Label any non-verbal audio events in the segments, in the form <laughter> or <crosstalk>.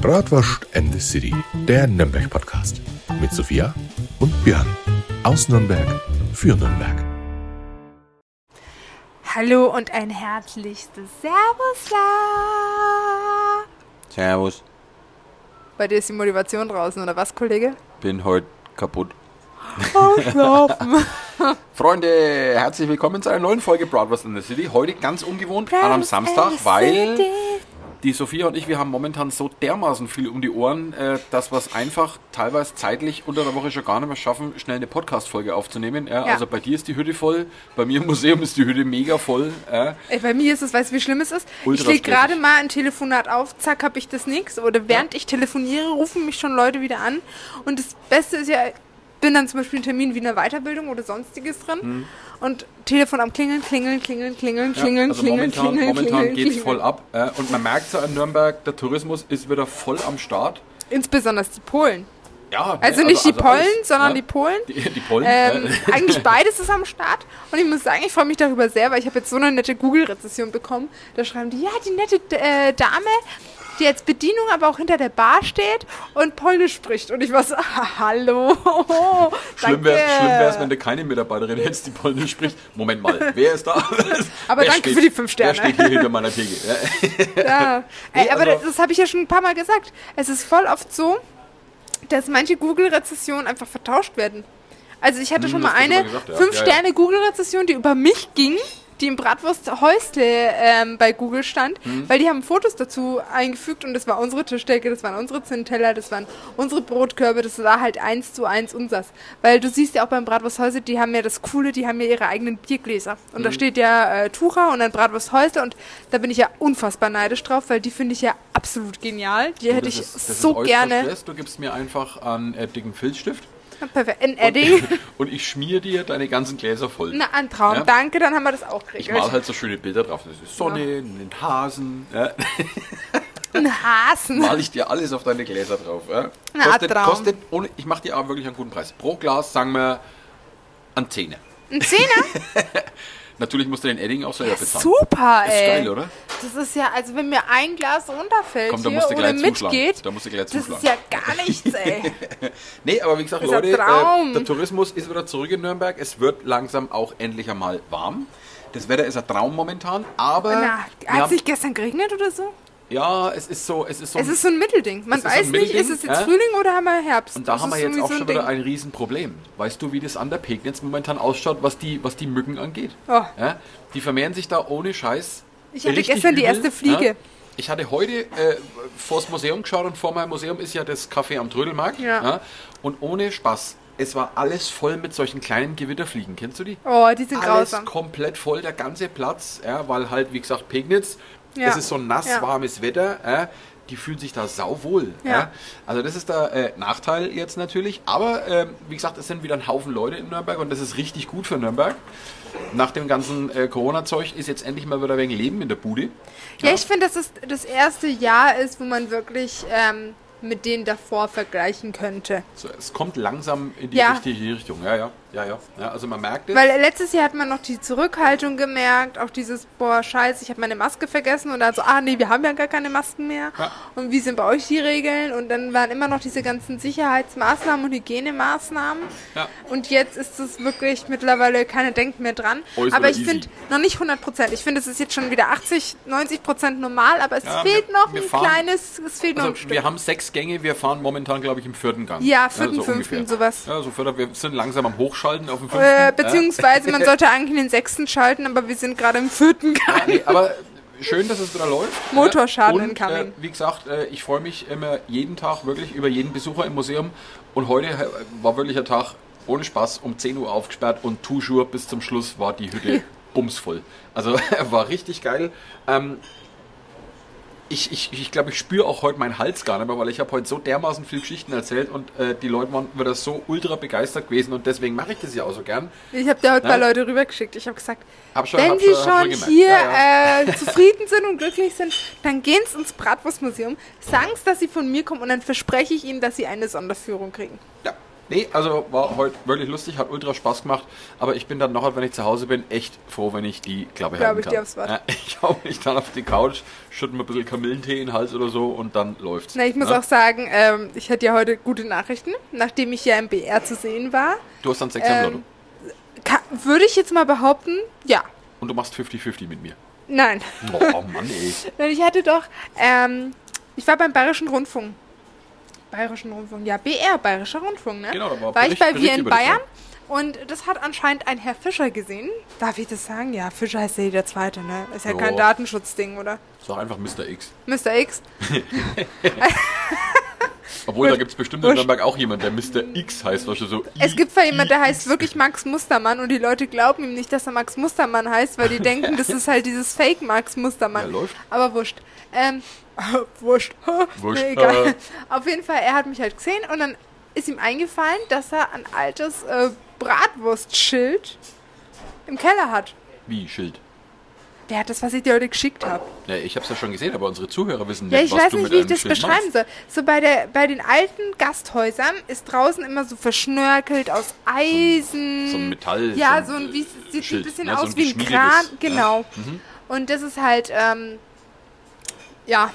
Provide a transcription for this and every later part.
Bratwurst and the City, der Nürnberg-Podcast. Mit Sophia und Björn. Aus Nürnberg für Nürnberg. Hallo und ein herzlichstes Servus. la. Servus. Bei dir ist die Motivation draußen, oder was, Kollege? Bin heute kaputt. Ausschlafen. <laughs> Freunde, herzlich willkommen zu einer neuen Folge Broadwurst in the City. Heute ganz ungewohnt an einem Samstag, weil die Sophia und ich, wir haben momentan so dermaßen viel um die Ohren, äh, dass wir es einfach teilweise zeitlich unter der Woche schon gar nicht mehr schaffen, schnell eine Podcast-Folge aufzunehmen. Ja, Ja. Also bei dir ist die Hütte voll, bei mir im Museum ist die Hütte mega voll. Äh. Ey, bei mir ist es, weißt du, wie schlimm es ist? Ultra ich lege stressig. gerade mal ein Telefonat auf, zack, habe ich das nix. Oder während ich telefoniere, rufen mich schon Leute wieder an. Und das Beste ist ja, bin dann zum Beispiel ein Termin wie eine Weiterbildung oder sonstiges drin. Und Telefon am Klingeln, klingeln, klingeln, klingeln. Ja, klingeln, also klingeln, momentan, klingeln, momentan geht's klingeln. voll ab. Äh, und man merkt so in Nürnberg, der Tourismus ist wieder voll am Start. Insbesondere die Polen. Ja, Also ne, nicht die Pollen, alles, sondern ja. die Polen. Die, die Pollen. Ähm, äh, <laughs> eigentlich beides ist am Start. Und ich muss sagen, ich freue mich darüber sehr, weil ich habe jetzt so eine nette Google-Rezession bekommen. Da schreiben die, ja, die nette äh, Dame, die als Bedienung aber auch hinter der Bar steht und Polnisch spricht. Und ich war so, <laughs> hallo. <laughs> Schlimm wäre es, wenn du keine Mitarbeiterin hättest, die Polnisch spricht. Moment mal, wer ist da? Aber wer danke für die fünf Sterne. Wer steht hier hinter meiner Theke? Ja. Ja. Ey, aber also- das, das habe ich ja schon ein paar Mal gesagt. Es ist voll oft so, dass manche Google-Rezessionen einfach vertauscht werden. Also ich hatte Hm, schon mal eine mal gesagt, ja. Ja, ja. 5-Sterne-Google-Rezession, die über mich ging, die im Bratwurst Häusle ähm, bei Google stand, Hm. weil die haben Fotos dazu eingefügt und das war unsere Tischdecke, das waren unsere Zinnteller, das waren unsere Brotkörbe, das war halt eins zu eins unsers. Weil du siehst ja auch beim Bratwursthäusle, die haben ja das Coole, die haben ja ihre eigenen Biergläser. Und Hm. da steht ja äh, Tucher und dann Bratwursthäusle und da bin ich ja unfassbar neidisch drauf, weil die finde ich ja absolut genial. Die hätte Das ich ist- so gerne. Stress. Du gibst mir einfach einen äh, dicken Filzstift Perfekt. Ein Edding. <laughs> und ich schmier dir deine ganzen Gläser voll. Na, ein Traum. Ja. Danke, dann haben wir das auch ich geregelt. mal halt so schöne Bilder drauf. Das ist Sonne, einen Hasen. Ja. Ein Hasen. Mal ich dir alles auf deine Gläser drauf. Ja. Na, Kostet, Traum. kostet ohne, ich mache dir aber wirklich einen guten Preis. Pro Glas sagen wir an Zehner. Ein Zehner? <laughs> Natürlich musst du den Edding auch selber bezahlen. Super, Ist ey. geil, oder? Das ist ja, also wenn mir ein Glas runterfällt Komm, da musst du oder gleich zuschlagen. mitgeht, Da musst du gleich das ist zuschlagen. ja gar nichts, ey. <laughs> Nee, aber wie gesagt, Das ist Leute, äh, der Tourismus ist wieder zurück in Nürnberg. Es wird langsam auch endlich einmal warm. Das Wetter ist ein Traum momentan, aber Na, hat es nicht gestern geregnet oder so? Ja, es ist so, es ist so, Es ist so ein Mittelding. Man ist so weiß nicht, ist es jetzt ja. Frühling oder haben wir Herbst? und da Das haben wir jetzt auch so schon wieder Ding. ein Riesenproblem. Weißt du, wie das an der Pegnitz momentan ausschaut, was die, was die Mücken angeht? Oh. Ja, die vermehren sich da ohne Scheiß. Ich hatte gestern die übel, erste Fliege. Ja. Ich hatte heute äh, vors Museum geschaut und vor meinem Museum ist ja das Café am Trödelmarkt. Ja. Und ohne Spaß, es war alles voll mit solchen kleinen Gewitterfliegen. Kennst du die? Oh, die sind alles grausam. komplett voll, der ganze Platz, ja, weil halt, wie gesagt, Pegnitz, Ja. es ist so nass, Ja. warmes Wetter, ja, die fühlen sich da sauwohl. Ja. Ja. Also das ist der äh, Nachteil jetzt natürlich, aber ähm, wie gesagt, es sind wieder ein Haufen Leute in Nürnberg und das ist richtig gut für Nürnberg. Nach dem ganzen äh, Corona-Zeug ist jetzt endlich mal wieder wegen Leben in der Bude. Ja, ich finde, dass es das erste Jahr ist, wo man wirklich ähm, mit denen davor vergleichen könnte. So, es kommt langsam in die Ja. richtige Richtung. Ja, ja, ja, ja. ja also man merkt es. Weil letztes Jahr hat man noch die Zurückhaltung gemerkt, auch dieses, boah, scheiße, ich habe meine Maske vergessen und dann so, ah nee, wir haben ja gar keine Masken mehr. Ja. Und wie sind bei euch die Regeln? Und dann waren immer noch diese ganzen Sicherheitsmaßnahmen und Hygienemaßnahmen. Ja. Und jetzt ist es wirklich mittlerweile, keiner denkt mehr dran. Ist aber ich finde, noch nicht 100 Prozent. Ich finde, es ist jetzt schon wieder 80, 90 Prozent normal, aber es Ja, fehlt wir- noch wir ein fahren- kleines, es fehlt noch ein Also, Stück. wir haben sechs Gänge, wir fahren momentan, glaube ich, im vierten Gang. Ja, vierten, so fünften, ungefähr. sowas. Ja, so vierter, wir sind langsam am Hochschalten auf dem fünften. äh, ja. beziehungsweise man <laughs> sollte eigentlich in den sechsten schalten, aber wir sind gerade im vierten Gang. Nee, aber schön, dass es wieder läuft. Motorschaden Und, incoming. Äh, wie gesagt, äh, ich freue mich immer jeden Tag wirklich über jeden Besucher im Museum. Und heute äh, war wirklich ein Tag ohne Spaß um 10 Uhr aufgesperrt und toujours bis zum Schluss war die Hütte <laughs> bumsvoll. Also <laughs> war richtig geil. Ähm, ich ich, ich, glaube, ich spüre auch heute meinen Hals gar nicht mehr, weil ich habe heute so dermaßen viel Geschichten erzählt und äh, die Leute waren wieder so ultra begeistert gewesen und deswegen mache ich das ja auch so gern. Ich habe dir heute Ja. ein paar Leute rübergeschickt. Ich habe gesagt, Hab schon- wenn sie schon- schon hier Ja, Äh, <laughs> zufrieden sind und glücklich sind, dann gehen sie ins Bratwurstmuseum, sagen dass sie von mir kommen und dann verspreche ich ihnen, dass sie eine Sonderführung kriegen. Ja, Nee, also war heute wirklich lustig, hat ultra Spaß gemacht, aber ich bin dann noch, wenn ich zu Hause bin, echt froh, wenn ich die Klappe halten ich kann. dir aufs Wort. Ja, <laughs> ich hau mich dann auf die Couch, schütte mir ein bisschen Kamillentee in den Hals oder so und dann läuft's. Na, ich muss Ja? auch sagen, ähm, ich hatte ja heute gute Nachrichten, nachdem ich ja im BR zu sehen war. Du hast dann sechs ähm, Lotto. Würde ich jetzt mal behaupten, ja. Und du machst 50-50 mit mir. Nein. Oh Mann, ey. <laughs> Ich hatte doch, ähm, ich war beim Bayerischen Rundfunk. Bayerischen Rundfunk, ja, BR, Bayerischer Rundfunk, ne? Genau, da war war ich bei Wir in Bayern und das hat anscheinend ein Herr Fischer gesehen. Darf ich das sagen? Ja, Fischer heißt ja jeder Zweite, ne? Ist ja Jo. kein Datenschutzding, oder? Sag einfach Mr. X. Mr. X? <laughs> <laughs> Obwohl, da gibt es bestimmt in. Nürnberg auch jemand, der Mr. X heißt, was so Es gibt zwar jemand, der heißt wirklich Max Mustermann und die Leute glauben ihm nicht, dass er Max Mustermann heißt, weil die denken, das ist halt dieses Fake Max Mustermann. Ja. Aber wurscht. Ähm, <laughs> wurscht. <laughs> Wurscht. Nee, egal. Äh. Auf jeden Fall, er hat mich halt gesehen und dann ist ihm eingefallen, dass er ein altes äh, Bratwurstschild im Keller hat. Wie, Schild? Der hat das, was ich dir heute geschickt habe. Ja, ich hab's ja schon gesehen, aber unsere Zuhörer wissen Ja, nicht, ich was weiß du nicht, wie ich das beschreiben soll. So bei, der, bei den alten Gasthäusern ist draußen immer so verschnörkelt aus Eisen. So ein Metall. Ja, so so ein, ein, wie, äh, sieht Schild, ein bisschen ne, so aus ein wie ein geschmiedetes, Kran. ja. Genau. Und das ist halt, ähm, ja,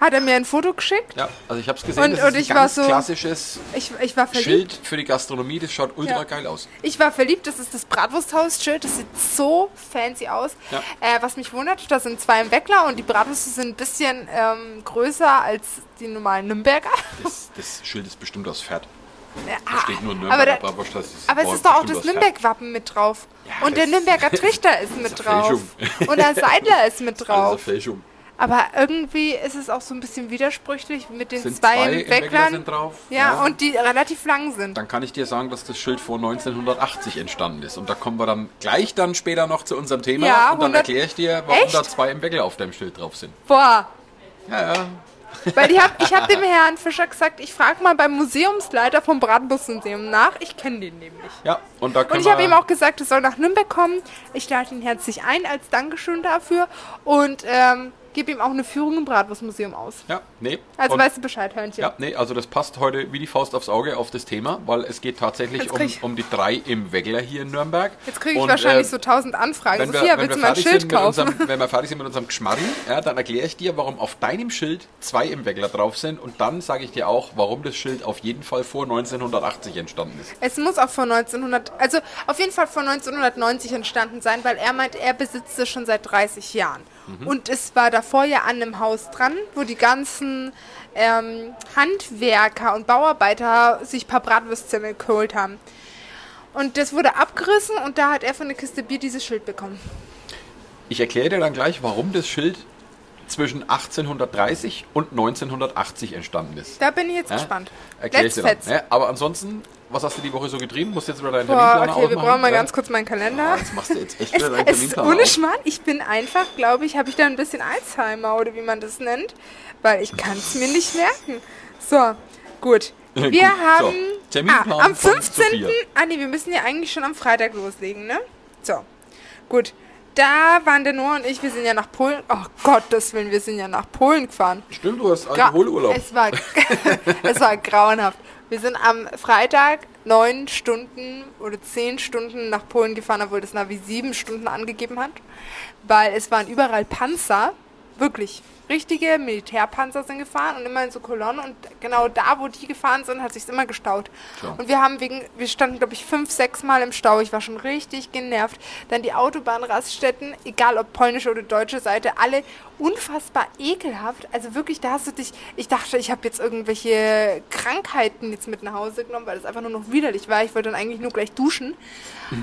hat er mir ein Foto geschickt. Ja, also ich hab's gesehen, Und- das und ist ich ein war ganz so- klassisches Ich, ich war verliebt. Schild für die Gastronomie, das schaut ultra Ja. geil aus. Ich war verliebt, das ist das Bratwursthaus-Schild, das sieht so fancy aus. Ja. Äh, was mich wundert, da sind zwei im Weckler und die Bratwürste sind ein bisschen ähm, größer als die normalen Nürnberger. Das, das Schild ist bestimmt aus Pferd. Ja, Da steht nur aber da, Bratwurst. Das ist aber es ist doch auch das. Nürnberg-Wappen mit drauf. Ja, und der das- <laughs> Nürnberger Trichter ist mit eine drauf. Und der Seidler ist mit Alles eine drauf. Fälschung. Aber irgendwie ist es auch so ein bisschen widersprüchlich mit den Sind zwei, zwei sind drauf. Ja, und die relativ lang sind. Dann kann ich dir sagen, dass das Schild vor 1980 entstanden ist. Und da kommen wir dann gleich dann später noch zu unserem Thema. Ja, und dann 100 erkläre ich dir, warum Echt? da zwei im Weckler auf deinem Schild drauf sind. Boah, Ja, ja. Weil ich habe ich hab <laughs> dem Herrn Fischer gesagt, ich frage mal beim Museumsleiter vom Bratwurstmuseum nach. Ich kenne den nämlich. Ja, und da Und ich habe ihm auch gesagt, es soll nach Nürnberg kommen. Ich lade ihn herzlich ein als Dankeschön dafür und ähm, gebe ihm auch eine Führung im Bratwurstmuseum aus. Ja, nee. Also und, weißt du Bescheid, Hörnchen. ja, nee, also das passt heute wie die Faust aufs Auge auf das Thema, weil es geht tatsächlich um, um die drei im Weckler hier in Nürnberg. Jetzt kriege ich Und, wahrscheinlich äh, so tausend Anfragen. Wenn wir, Sophia, wenn willst wir du mein fertig Schild kaufen? unserem, wenn wir fertig sind mit unserem Geschmarri, ja, dann erkläre ich dir, warum auf deinem Schild zwei im Weckler drauf sind und dann sage ich dir auch, warum das Schild auf jeden Fall vor 1980 entstanden ist. Es muss auch vor 1900, also auf jeden Fall vor 1990 entstanden sein, weil er meint, er besitzt es schon seit 30 Jahren. Mhm. Und es war davor ja an einem Haus dran, wo die ganzen ähm, Handwerker und Bauarbeiter sich ein paar Bratwürstzimmer geholt haben. Und das wurde abgerissen und da hat er von der Kiste Bier dieses Schild bekommen. Ich erkläre dir dann gleich, warum das Schild zwischen 1830 und 1980 entstanden ist. Da bin ich jetzt Ja? gespannt. Erklär ich dir dann. Ja, aber ansonsten, was hast du die Woche so getrieben? Musst jetzt wieder deinen Boah, Terminplaner okay, wir aufmachen? brauchen mal Ja? ganz kurz meinen Kalender. Ah, jetzt machst du jetzt echt Es, wieder deinen es, Terminplaner ohne. Schmarrn, ich bin einfach, glaube ich, habe ich da ein bisschen Alzheimer oder wie man das nennt, weil ich kann es mir nicht merken. So, gut. <laughs> Wir Gut, so. haben Terminplan ah, am von 15. Sophia. Ah nee, wir müssen ja eigentlich schon am Freitag loslegen, ne? So, gut. Da waren der Noah und ich, wir sind ja nach Polen. Oh Gottes Willen, wir sind ja nach Polen gefahren. Stimmt, du hast Alkoholurlaub. Es war, <laughs> es war grauenhaft. Wir sind am Freitag neun Stunden oder zehn Stunden nach Polen gefahren, obwohl das Navi sieben Stunden angegeben hat. Weil es waren überall Panzer, wirklich. Richtige Militärpanzer sind gefahren und immer in so Kolonnen und genau da, wo die gefahren sind, hat sich immer gestaut. Klar. Und wir haben wegen, wir standen glaube ich fünf, sechs Mal im Stau. Ich war schon richtig genervt. Dann die Autobahnraststätten, egal ob polnische oder deutsche Seite, alle unfassbar ekelhaft. Also wirklich, da hast du dich, ich dachte, ich habe jetzt irgendwelche Krankheiten jetzt mit nach Hause genommen, weil es einfach nur noch widerlich war. Ich wollte dann eigentlich nur gleich duschen.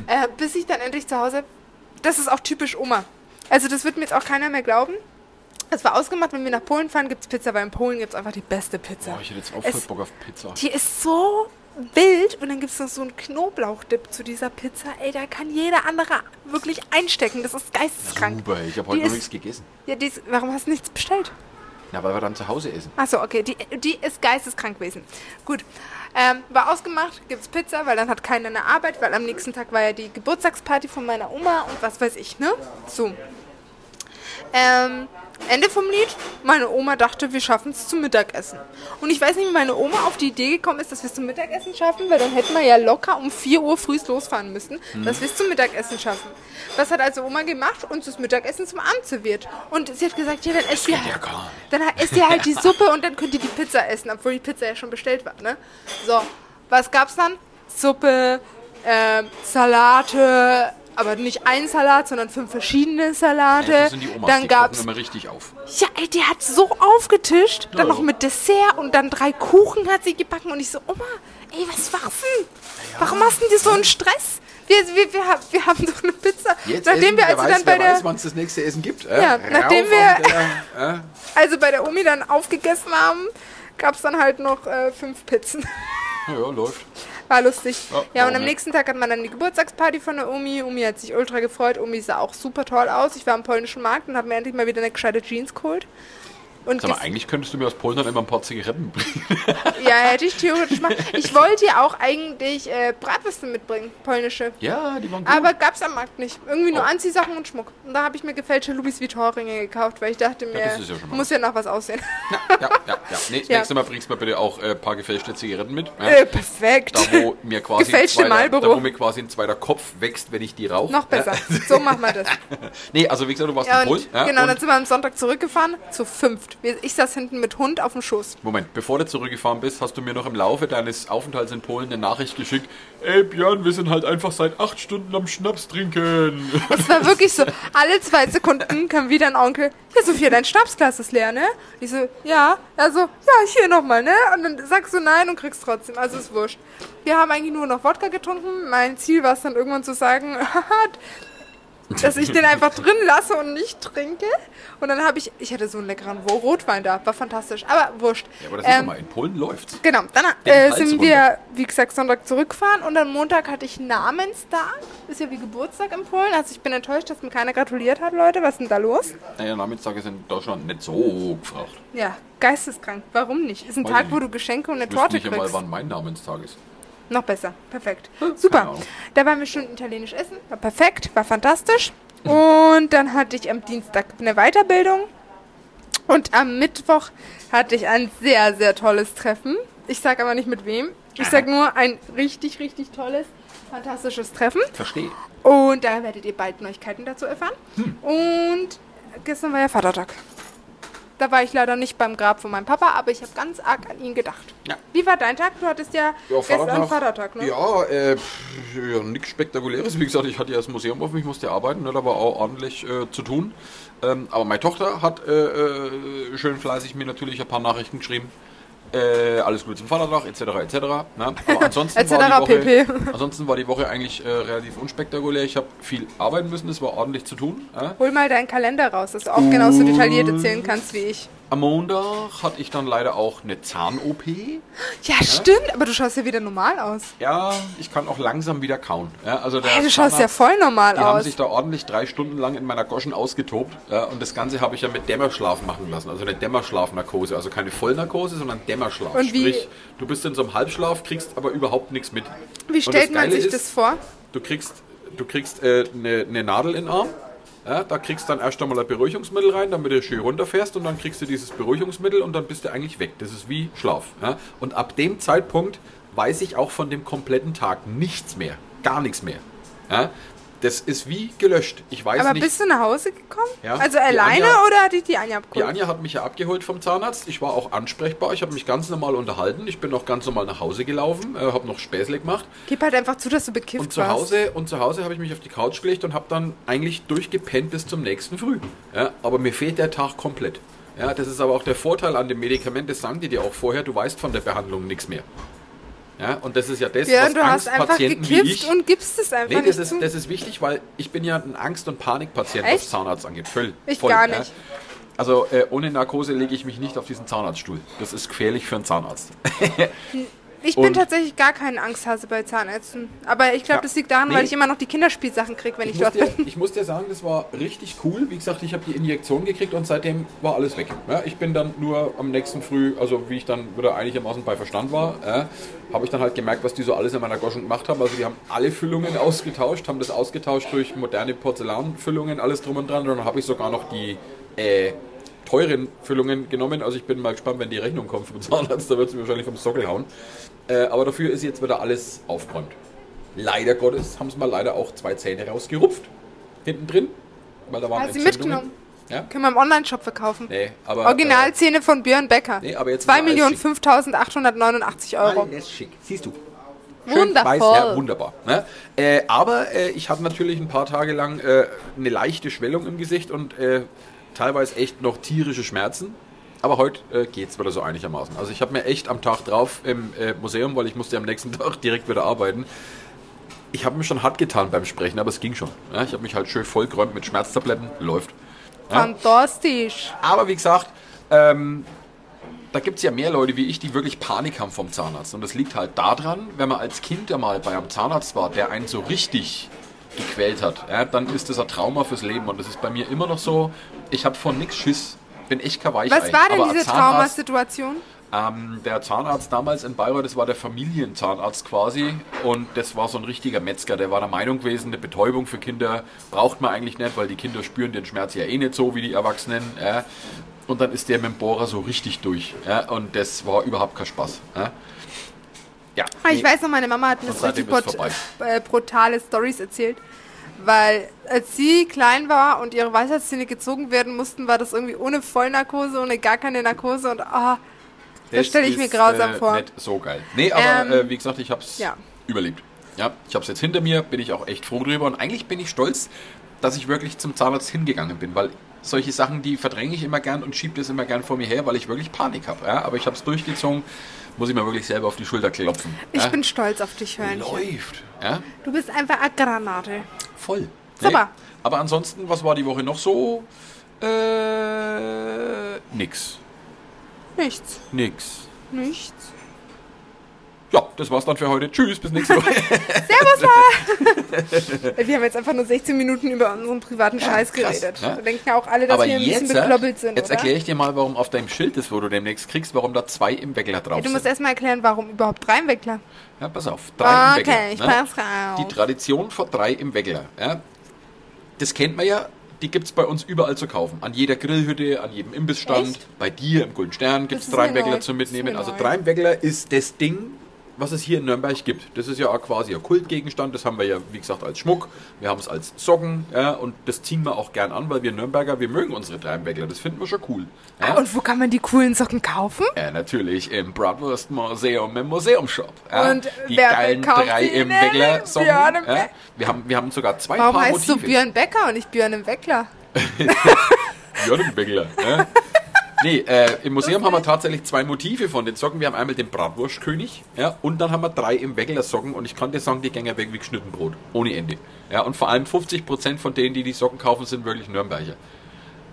Äh, bis ich dann endlich zu Hause, das ist auch typisch Oma. Also das wird mir jetzt auch keiner mehr glauben. Es war ausgemacht, wenn wir nach Polen fahren, gibt es Pizza, weil in Polen gibt es einfach die beste Pizza. Boah, ich hätte jetzt auch Es- voll Bock auf Pizza. Die ist so wild und dann gibt es noch so einen Knoblauchdip zu dieser Pizza. Ey, da kann jeder andere wirklich einstecken. Das ist geisteskrank. Super, ich habe Die heute noch ist- nichts gegessen. Ja, die ist, warum hast du nichts bestellt? Na, weil wir dann zu Hause essen. Achso, okay, die, die ist geisteskrank gewesen. Gut, ähm, war ausgemacht, gibt's Pizza, weil dann hat keiner eine Arbeit, weil am nächsten Tag war ja die Geburtstagsparty von meiner Oma und was weiß ich, ne? So. Ähm, Ende vom Lied. Meine Oma dachte, wir schaffen es zum Mittagessen. Und ich weiß nicht, wie meine Oma auf die Idee gekommen ist, dass wir es zum Mittagessen schaffen, weil dann hätten wir ja locker um 4 Uhr früh losfahren müssen, dass wir es zum Mittagessen schaffen. Was hat also Oma gemacht? Uns das Mittagessen zum Abend serviert. Und sie hat gesagt, ja, dann esst ihr, ja nicht. dann esst ihr halt die <laughs> Suppe und dann könnt ihr die Pizza essen, obwohl die Pizza ja schon bestellt war, ne? So, was gab's dann? Suppe, ähm, Salate, aber nicht ein Salat, sondern fünf verschiedene Salate. Ja, das sind die Omas, dann die gab's immer richtig auf. ja, ey, die hat so aufgetischt. Dann Ja. noch mit Dessert und dann drei Kuchen hat sie gebacken. Und ich so, Oma, ey, was war's denn? Warum hast denn dir so einen Stress? Wir, wir, wir, haben- wir haben doch eine Pizza. nachdem wir also dann bei der, wann es das nächste Essen gibt. Äh? Ja, nachdem wir- <laughs> und, äh, also bei der Omi dann aufgegessen haben, gab's dann halt noch äh, fünf Pizzen. Ja, ja, läuft. War lustig. Ja, Ja, und warum am nächsten Tag hat man dann die Geburtstagsparty von der Omi. Omi hat sich ultra gefreut. Omi sah auch super toll aus. Ich war am polnischen Markt und habe mir endlich mal wieder eine gescheite Jeans geholt. Und Sag mal, eigentlich könntest du mir aus Polen dann immer ein paar Zigaretten bringen. <laughs> ja, hätte ich theoretisch machen. Ich wollte ja auch eigentlich äh, Bratwürste mitbringen, polnische. Ja, die waren gut. Aber gab's am Markt nicht. Irgendwie nur Oh. Anziehsachen und Schmuck. Und da habe ich mir gefälschte Louis Vuitton-Ringe gekauft, weil ich dachte mir, ja mal muss ja noch was aussehen. ja, ja, ja. Nee, das Ja. nächste Mal bringst du mir bitte auch äh, ein paar gefälschte Zigaretten mit. Ja? äh, perfekt. Da, wo mir quasi Gefälschte zweiter, Marlboro. da, wo mir quasi ein zweiter Kopf wächst, wenn ich die rauche. noch besser. Ja. So machen wir das. <laughs> Nee, also wie gesagt, du warst Ja, in Polen. Ja? genau, und dann sind wir am Sonntag zurückgefahren, zu fünft. Ich saß hinten mit Hund auf dem Schoß. Moment, bevor du zurückgefahren bist, hast du mir noch im Laufe deines Aufenthalts in Polen eine Nachricht geschickt. Ey Björn, wir sind halt einfach seit acht Stunden am Schnaps trinken. <laughs> Es war wirklich so, alle zwei Sekunden kam wieder ein Onkel, ja Sophia, dein Schnapsglas ist leer, ne? Ich so, ja. Also, ja, hier nochmal, ne? Und dann sagst du nein und kriegst trotzdem, also ist wurscht. Wir haben eigentlich nur noch Wodka getrunken. Mein Ziel war es dann irgendwann zu sagen, <laughs> dass ich den einfach drin lasse und nicht trinke. Und dann habe ich, ich hatte so einen leckeren Rotwein da, war fantastisch, aber wurscht. Ja, aber das ist Ähm, mal, in Polen läuft's. Genau, dann äh, sind wir, wie gesagt, Sonntag zurückgefahren und am Montag hatte ich Namenstag. Ist ja wie Geburtstag in Polen. Also ich bin enttäuscht, dass mir keiner gratuliert hat, Leute. Was ist denn da los? Naja, Namenstage sind in Deutschland nicht so gefragt. Ja, geisteskrank. Warum nicht? Ist ein Weiß Tag, ich wo du Geschenke und eine Ich Torte nicht einmal, kriegst. wann mein Namenstag ist. Noch besser. Perfekt. Keine Super. Da waren wir schon italienisch essen. War perfekt, war fantastisch. Und dann hatte ich am Dienstag eine Weiterbildung. Und am Mittwoch hatte ich ein sehr, sehr tolles Treffen. Ich sage aber nicht mit wem. Ich sage nur ein richtig, richtig tolles, fantastisches Treffen. Verstehe. Und da werdet ihr bald Neuigkeiten dazu erfahren. Und gestern war ja Vatertag. Da war ich leider nicht beim Grab von meinem Papa, aber ich habe ganz arg an ihn gedacht. Ja. Wie war dein Tag? Du hattest ja, Ja, gestern Vatertag, ne? Ja, äh, pff, ja nichts Spektakuläres. Wie gesagt, ich hatte ja das Museum auf mich, musste arbeiten, ne, da war auch ordentlich äh, zu tun. Ähm, aber meine Tochter hat äh, äh, schön fleißig mir natürlich ein paar Nachrichten geschrieben. Äh, alles Gute zum Vatertag, etc. etc. Ne? Aber <laughs> ansonsten, Etc. war die Woche, pp. <laughs> ansonsten war die Woche eigentlich äh, relativ unspektakulär. Ich habe viel arbeiten müssen, es war ordentlich zu tun. Äh? Hol mal deinen Kalender raus, dass du auch genauso detailliert erzählen kannst wie ich. Am Montag hatte ich dann leider auch eine Zahn-OP. Ja, stimmt, aber du schaust ja wieder normal aus. Ja, ich kann auch langsam wieder kauen. Ja, also der Hey, du schaust ja Zahnarzt- voll normal Die haben aus. sich da ordentlich drei Stunden lang in meiner Goschen ausgetobt. Ja, und das Ganze habe ich ja mit Dämmerschlaf machen lassen. Also eine Dämmerschlafnarkose. Also keine Vollnarkose, sondern Dämmerschlaf. Und wie- Sprich, du bist in so einem Halbschlaf, kriegst aber überhaupt nichts mit. Wie stellt man sich ist, das vor? Du kriegst, du kriegst äh, eine, eine Nadel in den Arm. Ja, da kriegst dann erst einmal ein Beruhigungsmittel rein, damit du schön runterfährst und dann kriegst du dieses Beruhigungsmittel und dann bist du eigentlich weg. Das ist wie Schlaf. Ja? Und ab dem Zeitpunkt weiß ich auch von dem kompletten Tag nichts mehr. Gar nichts mehr. Ja? Das ist wie gelöscht. Ich weiß Aber nicht. bist du nach Hause gekommen? Ja, Also die alleine Anja- oder hat dich die Anja Die abgeholt? Anja hat mich ja abgeholt vom Zahnarzt. Ich war auch ansprechbar. Ich habe mich ganz normal unterhalten. Ich bin auch ganz normal nach Hause gelaufen, äh, habe noch Späßle gemacht. Gib halt einfach zu, dass du bekifft Und zu warst. Hause, und zu Hause habe ich mich auf die Couch gelegt und habe dann eigentlich durchgepennt bis zum nächsten Früh. Ja, aber mir fehlt der Tag komplett. Ja, das ist aber auch der Vorteil an dem Medikament, das sagen die dir auch vorher, du weißt von der Behandlung nichts mehr. Ja, und das ist ja das, Ja, was du hast einfach gekifft und gibst es einfach Nee, das nicht ist, zu. das ist wichtig, weil ich bin ja ein Angst- und Panikpatient, Echt? was Zahnarzt angeht. Voll, Ich voll, gar ja. nicht. Also äh, ohne Narkose lege ich mich nicht auf diesen Zahnarztstuhl. Das ist gefährlich für einen Zahnarzt. <laughs> Ich bin tatsächlich gar kein Angsthase bei Zahnärzten. Aber ich glaube, Ja. das liegt daran, Nee. weil ich immer noch die Kinderspielsachen kriege, wenn ich, Ich dort dir, bin. ich muss dir sagen, das war richtig cool. Wie gesagt, ich habe die Injektion gekriegt und seitdem war alles weg. Ja, ich bin dann nur am nächsten Früh, also wie ich dann wieder einigermaßen bei Verstand war, äh, habe ich dann halt gemerkt, was die so alles in meiner Goschen gemacht haben. Also die haben alle Füllungen ausgetauscht, haben das ausgetauscht durch moderne Porzellanfüllungen, alles drum und dran. Und dann habe ich sogar noch die, äh, teuren Füllungen genommen. Also ich bin mal gespannt, wenn die Rechnung kommt vom <laughs> Zahnarzt, da wird sie wahrscheinlich vom Sockel hauen. Äh, aber dafür ist jetzt wieder alles aufgeräumt. Leider Gottes haben sie mal leider auch zwei Zähne rausgerupft. Hinten drin. Weil da waren Hast du mitgenommen? Ja? Können wir im Online-Shop verkaufen. Nee, aber. Originalzähne von Björn Becker. Nee, aber jetzt 2 ist alles Millionen schick. 5.889 Euro. Alles schick. Siehst du. Wundervoll. weiß, ja, wunderbar. Ne? Äh, aber äh, ich hatte natürlich ein paar Tage lang äh, eine leichte Schwellung im Gesicht und äh, teilweise echt noch tierische Schmerzen. Aber heute äh, geht es wieder so einigermaßen. Also ich habe mir echt am Tag drauf im äh, Museum, weil ich musste am nächsten <laughs> Tag direkt wieder arbeiten, ich habe mir schon hart getan beim Sprechen, aber es ging schon. Ja? Ich habe mich halt schön vollgeräumt mit Schmerztabletten. Läuft. Ja? Fantastisch. Aber wie gesagt, ähm, da gibt es ja mehr Leute wie ich, die wirklich Panik haben vom Zahnarzt. Und das liegt halt daran, wenn man als Kind ja mal bei einem Zahnarzt war, der einen so richtig gequält hat, ja, dann ist das ein Trauma fürs Leben. Und das ist bei mir immer noch so, ich habe von nichts Schiss. Bin echt kein Weichei. Was war denn diese Traumasituation? ähm, der Zahnarzt damals in Bayreuth, das war der Familienzahnarzt quasi und das war so ein richtiger Metzger, der war der Meinung gewesen, eine Betäubung für Kinder braucht man eigentlich nicht, weil die Kinder spüren den Schmerz ja eh nicht so wie die Erwachsenen. Ja. Und dann ist der mit dem Bohrer so richtig durch ja. und das war überhaupt kein Spaß. Ja, ja Ah, Ich nee. weiß noch, meine Mama hat mir richtig brut äh, brutale Stories erzählt. Weil als sie klein war und ihre Weisheitszähne gezogen werden mussten, war das irgendwie ohne Vollnarkose, ohne gar keine Narkose und ah, das stelle ich mir grausam äh, vor. Nicht so geil. Nee, aber Ähm, äh, wie gesagt, ich habe es ja. überlebt. Ja, ich habe es jetzt hinter mir, bin ich auch echt froh drüber und eigentlich bin ich stolz, dass ich wirklich zum Zahnarzt hingegangen bin, weil solche Sachen, die verdränge ich immer gern und schiebe das immer gern vor mir her, weil ich wirklich Panik habe. Ja? Aber ich habe es durchgezogen, muss ich mir wirklich selber auf die Schulter klopfen. Ich ja? bin stolz auf dich, Hörnchen. läuft. Ja? Du bist einfach eine Granate. Voll. Super. Aber ansonsten, was war die Woche noch so? Äh, nix. Nichts. Nix. Nichts. Ja, das war's dann für heute. Tschüss, bis nächste Woche. <laughs> <laughs> Wir haben jetzt einfach nur 16 Minuten über unseren privaten Scheiß krass, geredet. ne? Da denken ja auch alle, dass Aber wir ein bisschen jetzt, bekloppelt sind, jetzt erkläre ich dir mal, warum auf deinem Schild ist, wo du demnächst kriegst, warum da zwei im Weckler drauf Ja, du musst sind. erstmal erklären, warum überhaupt drei im Weckler. Ja, pass auf. Drei im Weckler. Okay, ich ne? pass auf. Die Tradition von drei im Weckler. Ja? Das kennt man ja. Die gibt es bei uns überall zu kaufen. An jeder Grillhütte, an jedem Imbissstand. Echt? Bei dir im Golden Stern gibt es Das ist drei mir im Weckler neu. zum Mitnehmen. Also neu. drei im Weckler ist das Ding, was es hier in Nürnberg gibt. Das ist ja quasi ein Kultgegenstand. Das haben wir ja, wie gesagt, als Schmuck. Wir haben es als Socken. Ja, und das ziehen wir auch gern an, weil wir Nürnberger, wir mögen unsere drei im Weckler. Das finden wir schon cool. Ja? Und wo kann man die coolen Socken kaufen? Ja, natürlich im Bratwurst Museum, im Museumshop. Ja, Und die geilen drei die im denn? Weckler Socken. Björn im Ja, wir, haben, wir haben sogar zwei Warum Paar heißt du Motive. Björn Becker und nicht Björn im Weckler? <laughs> <laughs> Björn im Weckler. Ja. Nee, äh, im Museum haben wir tatsächlich zwei Motive von den Socken. Wir haben einmal den Bratwurstkönig ja, und dann haben wir drei im Weckler Socken und ich kann dir sagen, die gehen weg wie geschnitten Brot. Ohne Ende. Ja, und vor allem 50% von denen, die die Socken kaufen, sind wirklich Nürnberger.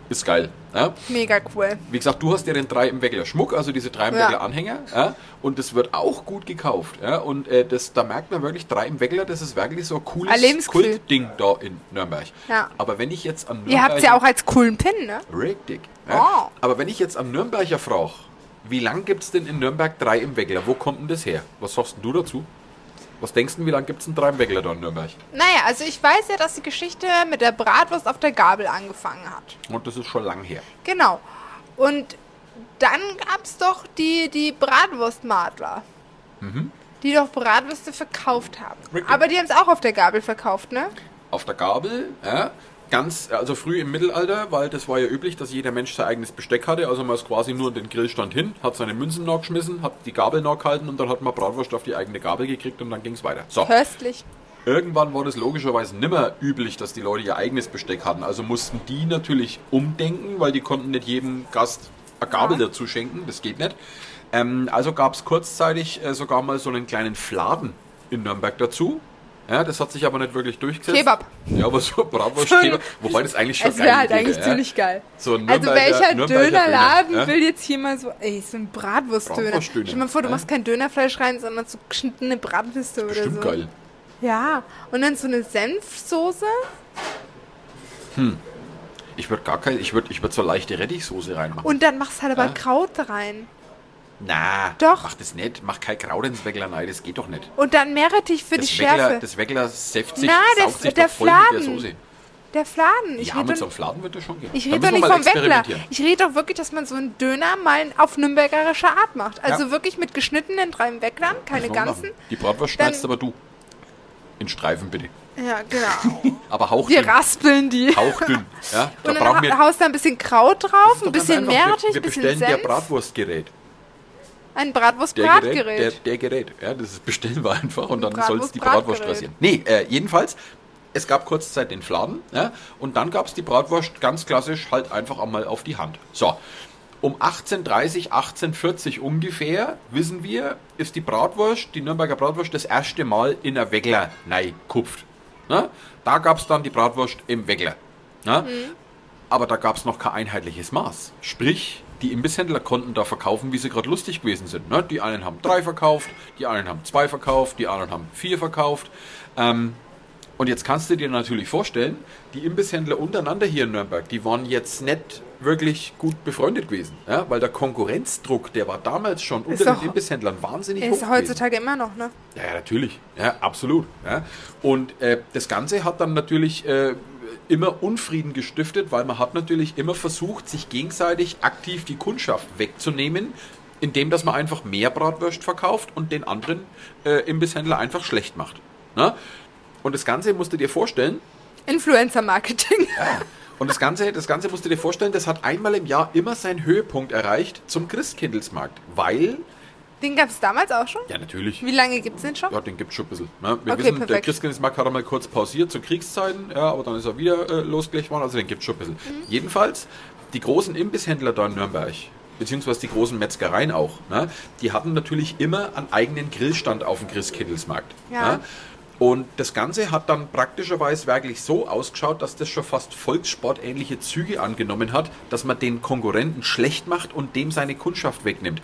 Ist geil. Ja. Mega cool. Wie gesagt, du hast ja den 3 im Weckler Schmuck, also diese 3 im Ja. Anhänger, ja, und das wird auch gut gekauft, ja, und äh, das, da merkt man wirklich, 3 im Weckler, das ist wirklich so ein cooles. Kultding da in Nürnberg. Ja. Aber wenn ich jetzt an Nürnberg... Ihr habt ja auch als coolen Pin, ne? Richtig. Ja. Oh. Aber wenn ich jetzt am Nürnberger frage, wie lang gibt es denn in Nürnberg 3 im Weckler? Wo kommt denn das her? Was sagst denn du dazu? Was denkst du, wie lange gibt es denn 3 im Weckler da in Nürnberg? Naja, also ich weiß ja, dass die Geschichte mit der Bratwurst auf der Gabel angefangen hat. Und das ist schon lang her. Genau. Und dann gab es doch die, die Bratwurstmadler. Die doch Bratwürste verkauft haben. Richtig. Aber die haben es auch auf der Gabel verkauft, ne? auf der Gabel, ja, ganz, also früh im Mittelalter, weil das war ja üblich, dass jeder Mensch sein eigenes Besteck hatte, also man ist quasi nur in den Grillstand hin, hat seine Münzen noch geschmissen, hat die Gabel noch gehalten und dann hat man Bratwurst auf die eigene Gabel gekriegt und dann ging es weiter. So, Köstlich. irgendwann war das logischerweise nimmer üblich, dass die Leute ihr eigenes Besteck hatten, also mussten die natürlich umdenken, weil die konnten nicht jedem Gast eine Gabel Ja. dazu schenken, das geht nicht. Ähm, also gab es kurzzeitig äh, sogar mal so einen kleinen Fladen in Nürnberg dazu. Ja, das hat sich aber nicht wirklich durchgesetzt. Kebab. Ja, aber so Bratwurst, So ein- Kebab. Wobei das eigentlich schon Es wäre halt geil eigentlich wäre, ziemlich geil. So ein Also welcher Dönerladen Döner, ja? will jetzt hier mal so, ey, so ein Bratwurstdöner. Bratwurstdöner, Stell dir mal vor, du ja. machst kein Dönerfleisch rein, sondern so geschnittene Bratwürste oder so. geil. Ja, und dann so eine Senfsoße. Ich würde gar kein, ich würde ich würd so leichte Rettichsoße reinmachen. Und dann machst halt aber Ja. Kraut rein. Na, Doch. mach das nicht. Mach kein Kraut ins Weckler, nein, das geht doch nicht. Und dann Meerrettich für das die Weckler, Schärfe. das Weckler säft sich, Na, der- saugt sich der doch voll mit der Fladen. Soße. Der Fladen. Ich ja, rede mit so einem Fladen wird das schon gehen. ich rede doch wir nicht vom Weckler. Ich rede doch wirklich, dass man so einen Döner mal auf nürnbergerische Art macht. Also Ja. wirklich mit geschnittenen drei Wecklern, keine wir ganzen. machen. Die Bratwurst schneidest aber du. In Streifen bitte. Ja, genau. <laughs> Aber Wir hauchdünn. raspeln die. Hauchdünn. Ja, <laughs> da Und brauchen dann wir ha- haust da ein bisschen Kraut drauf, ein bisschen. Wir- Meerrettich, Wir ein bisschen bestellen der Senf. Bratwurstgerät. Ein Bratwurst-Bratgerät. Gerät, der, der Gerät. Ja, das ist bestellen wir <laughs> einfach und dann soll es die Bratwurst- rasieren. Nee, äh, jedenfalls, es gab kurz Zeit den Fladen ja, und dann gab es die Bratwurst ganz klassisch halt einfach einmal auf die Hand. So, um 1830, 1840 ungefähr, wissen wir, ist die Bratwurst, die Nürnberger Bratwurst, das erste Mal in der Weckler kupft. Ne? Da gab es dann die Bratwurst im Weckler. Ne? Aber da gab es noch kein einheitliches Maß. Sprich, die Imbisshändler konnten da verkaufen, wie sie gerade lustig gewesen sind. Ne? Die einen haben drei verkauft, die anderen haben zwei verkauft, die anderen haben vier verkauft. Ähm, und jetzt kannst du dir natürlich vorstellen, die Imbisshändler untereinander hier in Nürnberg, die waren jetzt nicht wirklich gut befreundet gewesen. Ja? Weil der Konkurrenzdruck, der war damals schon unter doch- den Imbisshändlern wahnsinnig hoch Ist gewesen. heutzutage immer noch, ne? Ja, ja, natürlich. Ja, absolut. Ja. Und äh, das Ganze hat dann natürlich äh, immer Unfrieden gestiftet, weil man hat natürlich immer versucht, sich gegenseitig aktiv die Kundschaft wegzunehmen, indem dass man einfach mehr Bratwurst verkauft und den anderen äh, Imbisshändler einfach schlecht macht. Ne? Und das Ganze musst du dir vorstellen, Influencer-Marketing. <laughs> und das Ganze, das Ganze musst du dir vorstellen, das hat einmal im Jahr immer seinen Höhepunkt erreicht zum Christkindlesmarkt, weil, Den gab es damals auch schon? ja natürlich, Wie lange gibt es den schon? Ja, den gibt es schon ein bisschen. Ne? Wir Okay, wissen, der perfekt. Christkindlesmarkt hat einmal kurz pausiert zu Kriegszeiten, ja, aber dann ist er wieder äh, losgelegt worden, also den gibt es schon ein bisschen. Mhm. Jedenfalls, die großen Imbisshändler da in Nürnberg, beziehungsweise die großen Metzgereien auch, ne? die hatten natürlich immer einen eigenen Grillstand auf dem Christkindlesmarkt. Ja. Ne? Und das Ganze hat dann praktischerweise wirklich so ausgeschaut, dass das schon fast volkssportähnliche Züge angenommen hat, dass man den Konkurrenten schlecht macht und dem seine Kundschaft wegnimmt.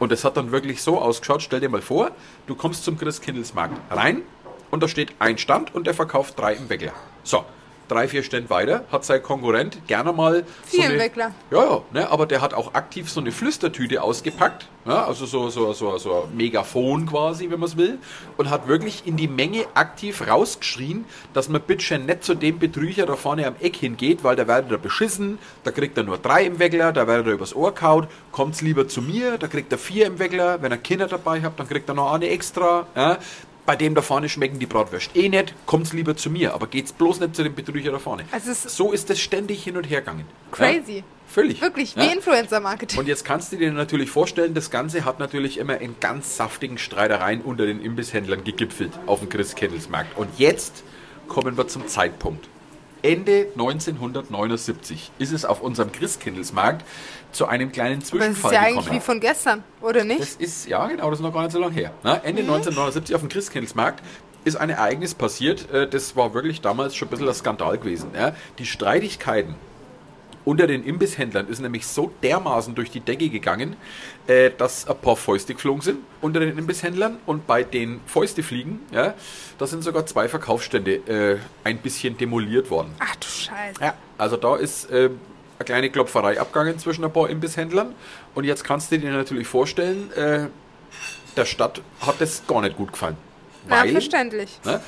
Und das hat dann wirklich so ausgeschaut, stell dir mal vor, du kommst zum Christkindlesmarkt rein und da steht ein Stand und der verkauft drei im Weckler. So, drei, vier Stände weiter hat sein Konkurrent gerne mal Vier so im eine, Weckler. Ja, ja, ne, aber der hat auch aktiv so eine Flüstertüte ausgepackt, ja, also so, so, so, so ein Megafon quasi, wenn man es will, und hat wirklich in die Menge aktiv rausgeschrien, dass man bitte nicht zu dem Betrüger da vorne am Eck hingeht, weil da werdet ihr beschissen, da kriegt er nur drei im Weckler, da werdet ihr übers Ohr kaut, kommt's lieber zu mir, da kriegt er vier im Weckler, wenn ihr Kinder dabei habt, dann kriegt er noch eine extra, ja. Bei dem da vorne schmecken die Bratwürste eh nicht, kommt's lieber zu mir, aber geht's bloß nicht zu dem Betrüger da vorne. Also so ist das ständig hin und her gegangen. Crazy. Ja? Völlig. Wirklich, wie Ja? Influencer-Marketing. Und jetzt kannst du dir natürlich vorstellen, das Ganze hat natürlich immer in ganz saftigen Streitereien unter den Imbisshändlern gegipfelt auf dem Christkindlesmarkt. Und jetzt kommen wir zum Zeitpunkt. Ende 1979 ist es auf unserem Christkindlesmarkt zu einem kleinen Aber das ist Zwischenfall ja eigentlich gekommen. wie von gestern, oder nicht? Das ist, ja genau, das ist noch gar nicht so lange her. Na, Ende 1979 auf dem Christkindlesmarkt ist ein Ereignis passiert, äh, das war wirklich damals schon ein bisschen ein Skandal gewesen. Die Streitigkeiten unter den Imbisshändlern ist nämlich so dermaßen durch die Decke gegangen, äh, dass ein paar Fäuste geflogen sind unter den Imbisshändlern und bei den Fäuste fliegen, ja, da sind sogar zwei Verkaufsstände äh, ein bisschen demoliert worden. Ach du Scheiße. Ja, also da ist äh, eine kleine Klopferei abgegangen zwischen ein paar Imbisshändlern. Und jetzt kannst du dir natürlich vorstellen, äh, der Stadt hat das gar nicht gut gefallen. Ja, Weil, verständlich. ne,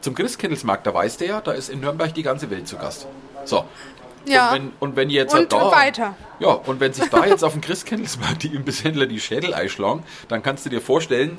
zum Christkindlesmarkt, da weißt du ja, da ist in Nürnberg die ganze Welt zu Gast. So. Ja. Und wenn, und wenn jetzt Und da, weiter. Ja, und wenn sich da jetzt auf dem Christkindlesmarkt die Imbisshändler die Schädel einschlagen, dann kannst du dir vorstellen,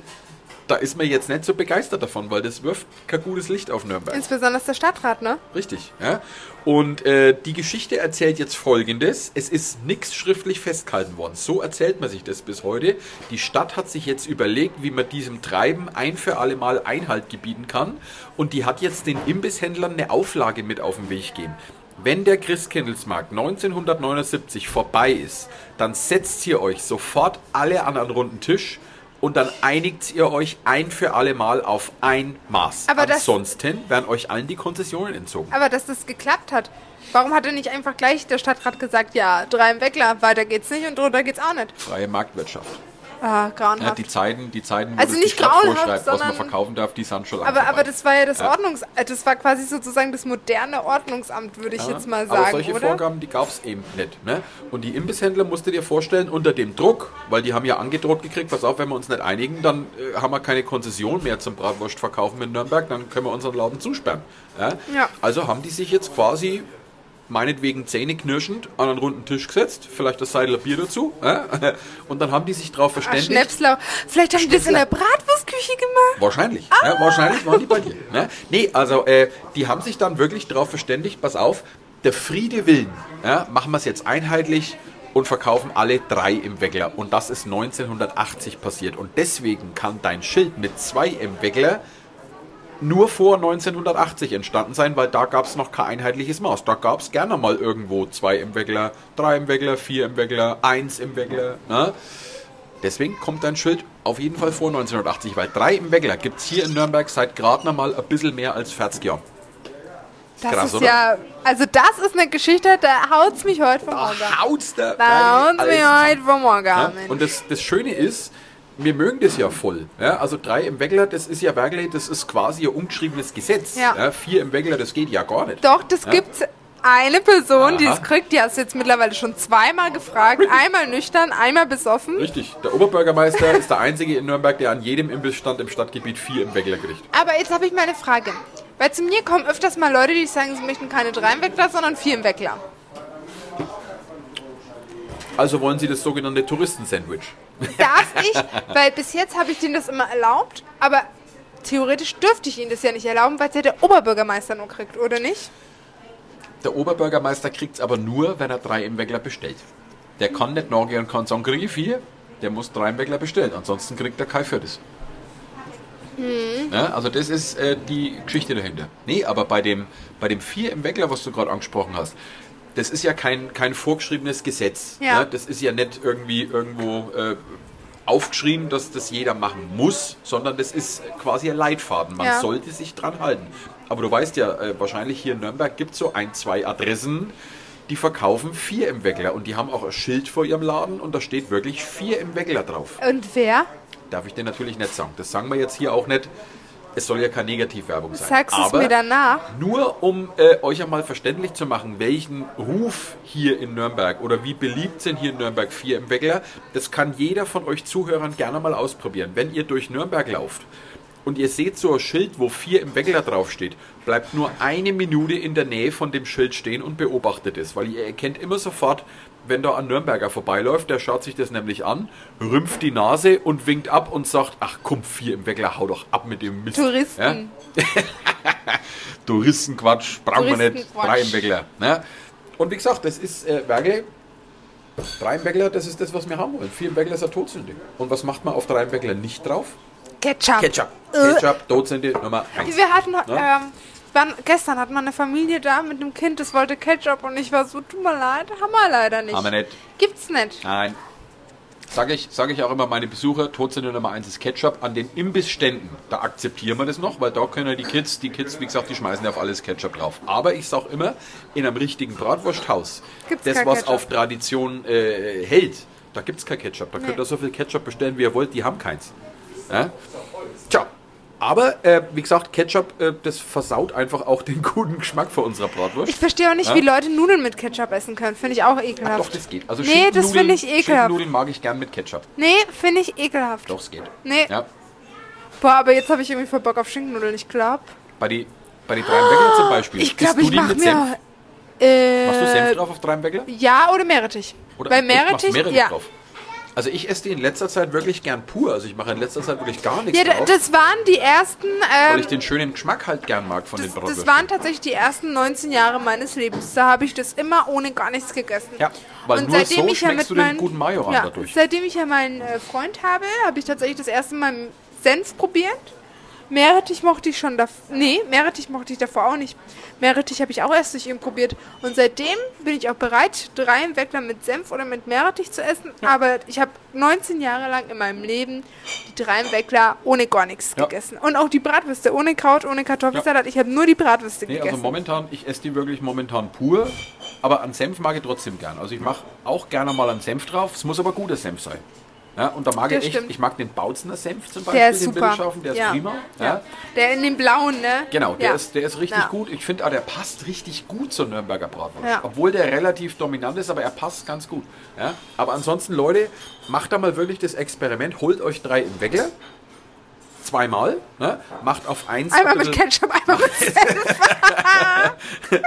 da ist man jetzt nicht so begeistert davon, weil das wirft kein gutes Licht auf Nürnberg. Insbesondere der Stadtrat, ne? Richtig, ja. Und äh, die Geschichte erzählt jetzt folgendes: Es ist nichts schriftlich festgehalten worden. So erzählt man sich das bis heute. Die Stadt hat sich jetzt überlegt, wie man diesem Treiben ein für alle Mal Einhalt gebieten kann. Und die hat jetzt den Imbisshändlern eine Auflage mit auf den Weg gegeben. Wenn der Christkindlesmarkt 1979 vorbei ist, dann setzt ihr euch sofort alle an einen runden Tisch und dann einigt ihr euch ein für alle Mal auf ein Maß. Aber das- Ansonsten werden euch allen die Konzessionen entzogen. Aber dass das geklappt hat, warum hat denn nicht einfach gleich der Stadtrat gesagt, ja, drei im Weckler, weiter geht's nicht und drunter geht's auch nicht? Freie Marktwirtschaft. Ah, Ja, grauenhaft. die Zeiten, die Zeiten, wo Also das nicht die vorschreibt, was man verkaufen darf, die sind schon aber, aber das war ja das Ja. Ordnungs... äh, Das war quasi sozusagen das moderne Ordnungsamt, würde ich Ja, jetzt mal Aber sagen, solche oder? Vorgaben, die gab es eben nicht. Ne? Und die Imbisshändler musst du dir vorstellen, unter dem Druck, weil die haben ja angedroht gekriegt, pass auf, wenn wir uns nicht einigen, dann äh, haben wir keine Konzession mehr zum Bratwurstverkaufen in Nürnberg, dann können wir unseren Laden zusperren. Ja? Ja. Also haben die sich jetzt quasi meinetwegen zähneknirschend an einen runden Tisch gesetzt, vielleicht das Seidler Bier dazu, ja? <laughs> und dann haben die sich darauf Ah, verständigt, Schnäpslau. Vielleicht haben die das in der Bratwurstküche gemacht. Wahrscheinlich. Ah! Ja, wahrscheinlich waren die bei dir. Ne? Nee, also äh, die haben sich dann wirklich darauf verständigt, pass auf, der Friede willen, ja, machen wir es jetzt einheitlich und verkaufen alle drei im Weckler. Und das ist 1980 passiert. Und deswegen kann dein Schild mit zwei im Weckler nur vor 1980 entstanden sein, weil da gab es noch kein einheitliches Maß. Da gab es gerne mal irgendwo zwei im Weckler, drei im Weckler, vier im Weckler, eins im Weckler. Ne? Deswegen kommt dein Schild auf jeden Fall vor 1980, weil drei im Weckler gibt es hier in Nürnberg seit gerade noch mal ein bisschen mehr als 40 Jahren. Das Krass, ist oder? ja... Also das ist eine Geschichte, da haut's mich heute vom Morgen. haut's der Da haut's mich heute vom Morgen. Ja? Und das, das Schöne ist, wir mögen das ja voll. Ja? Also drei im Weckler, das ist ja wirklich, das ist quasi ein umgeschriebenes Gesetz. Ja. Vier im Weckler, das geht ja gar nicht. Doch, das Ja? gibt's eine Person, die Aha. es kriegt, die hast du jetzt mittlerweile schon zweimal gefragt. Einmal nüchtern, einmal besoffen. Richtig. Der Oberbürgermeister ist der einzige in Nürnberg, der an jedem Imbissstand im Stadtgebiet vier im Weckler kriegt. Aber jetzt habe ich mal eine Frage. Weil zu mir kommen öfters mal Leute, die sagen, sie möchten keine drei im Weckler, sondern vier im Weckler. Also wollen Sie das sogenannte Touristensandwich. Darf ich? Weil bis jetzt habe ich denen das immer erlaubt, aber theoretisch dürfte ich ihnen das ja nicht erlauben, weil es ja der Oberbürgermeister nur kriegt, oder nicht? Der Oberbürgermeister kriegt es aber nur, wenn er drei im Weckler bestellt. Der kann nicht nachgehen und kann sagen, kriege ich vier. Der muss drei im Weckler bestellen, ansonsten kriegt er kein viertes. Ja, also das ist äh, die Geschichte dahinter. Nee, aber bei dem, bei dem vier im Weckler, was du gerade angesprochen hast, das ist ja kein, kein vorgeschriebenes Gesetz. Ja. Ne? Das ist ja nicht irgendwie irgendwo äh, aufgeschrieben, dass das jeder machen muss, sondern das ist quasi ein Leitfaden. Man Ja. sollte sich dran halten. Aber du weißt ja, äh, wahrscheinlich hier in Nürnberg gibt es so ein, zwei Adressen, die verkaufen vier im Weckler und die haben auch ein Schild vor ihrem Laden und da steht wirklich vier im Weckler drauf. Und wer? Darf ich dir natürlich nicht sagen. Das sagen wir jetzt hier auch nicht. Es soll ja keine Negativwerbung sein. Sagst es mir danach? nur um äh, euch einmal verständlich zu machen, welchen Ruf hier in Nürnberg oder wie beliebt sind hier in Nürnberg vier im Weckler, das kann jeder von euch Zuhörern gerne mal ausprobieren. Wenn ihr durch Nürnberg lauft und ihr seht so ein Schild, wo vier im Weckler draufsteht, bleibt nur eine Minute in der Nähe von dem Schild stehen und beobachtet es, weil ihr erkennt immer sofort, wenn da ein Nürnberger vorbeiläuft, der schaut sich das nämlich an, rümpft die Nase und winkt ab und sagt, ach komm, vier im Weckler, hau doch ab mit dem Mist. Touristen. <laughs> Touristenquatsch, brauchen wir nicht. Drei im Weckler. Ne? Und wie gesagt, das ist äh, Wergle. Drei im Weckler, das ist das, was wir haben wollen. Vier im Weckler ist eine Todsünde. Und was macht man auf drei im Weckler nicht drauf? Ketchup. Ketchup. Ketchup, Todsünde Nummer eins. Wir hatten Ja? ähm, wann, gestern hat man eine Familie da mit einem Kind, das wollte Ketchup und ich war so, tut mir leid, haben wir leider nicht. Haben wir nicht. Gibt's nicht. Nein. Sage ich, sag ich auch immer meine Besucher, Todsünde Nummer eins ist Ketchup. An den Imbissständen, da akzeptieren wir das noch, weil da können die Kids, die Kids, wie gesagt, die schmeißen ja auf alles Ketchup drauf. Aber ich sag immer, in einem richtigen Bratwursthaus, Gibt's das was Ketchup. auf Tradition äh, hält, da gibt es kein Ketchup. Da Nee. könnt ihr so viel Ketchup bestellen, wie ihr wollt, die haben keins. Ja? Aber, äh, wie gesagt, Ketchup, äh, das versaut einfach auch den <laughs> guten Geschmack von unserer Bratwurst. Ich verstehe auch nicht, Ja? wie Leute Nudeln mit Ketchup essen können. Finde ich auch ekelhaft. Doch, das geht. Also Nee, das Schinkennudeln- finde ich ekelhaft. Schinkennudeln mag ich gern mit Ketchup. Nee, finde ich ekelhaft. Doch, es geht. Nee. Ja. Boah, aber jetzt habe ich irgendwie voll Bock auf Schinkennudeln, ich glaube. Bei die, bei die Dreimweckler zum Beispiel. Ich glaube, ich mache Senf? mir... Äh, Machst du Senf drauf auf Dreimweckler? Ja, oder Meerrettich. Oder Meerrettich, Meerrettich ja. drauf? Also ich esse die in letzter Zeit wirklich gern pur. Also ich mache in letzter Zeit wirklich gar nichts Ja, drauf, das waren die ersten... weil Ähm, ich den schönen Geschmack halt gern mag von den das, Bratwürsten. das waren tatsächlich die ersten 19 Jahre meines Lebens. Da habe ich das immer ohne gar nichts gegessen. ja, weil Und nur seitdem so ich ja mit du den meinen- guten Mayo ran ja, dadurch. Seitdem ich ja meinen äh, Freund habe, habe ich tatsächlich das erste Mal Senf probiert. Meerrettich mochte ich schon davor. Nee, Meerrettich mochte ich davor auch nicht. Meerrettich habe ich auch erst durch ihn probiert. Und seitdem bin ich auch bereit, drei im Weckler mit Senf oder mit Meerrettich zu essen. Aber ich habe 19 Jahre lang in meinem Leben die drei im Weckler ohne gar nichts Ja. gegessen. Und auch die Bratwürste ohne Kraut, ohne Kartoffelsalat. Ich habe nur die Bratwürste Nee, gegessen. also momentan, ich esse die wirklich momentan pur, aber an Senf mag ich trotzdem gern. Also ich mache auch gerne mal einen Senf drauf, es muss aber guter Senf sein. Ja, und da mag Das ich echt, ich mag den Bautzner Senf zum Beispiel, Der ist den super. Wilhelmshaven, der ist Ja. prima. Ja. Ja. Der in dem blauen, ne? Genau, der, ist, der ist richtig gut. Ich finde, ah, der passt richtig gut zur Nürnberger Bratwurst. Obwohl der relativ dominant ist, aber er passt ganz gut. Ja? Aber ansonsten, Leute, macht da mal wirklich das Experiment. Holt euch drei im Weckler. Zweimal. Ne? Macht auf eins. Einmal ein mit Ketchup, einmal mit Senf. <laughs>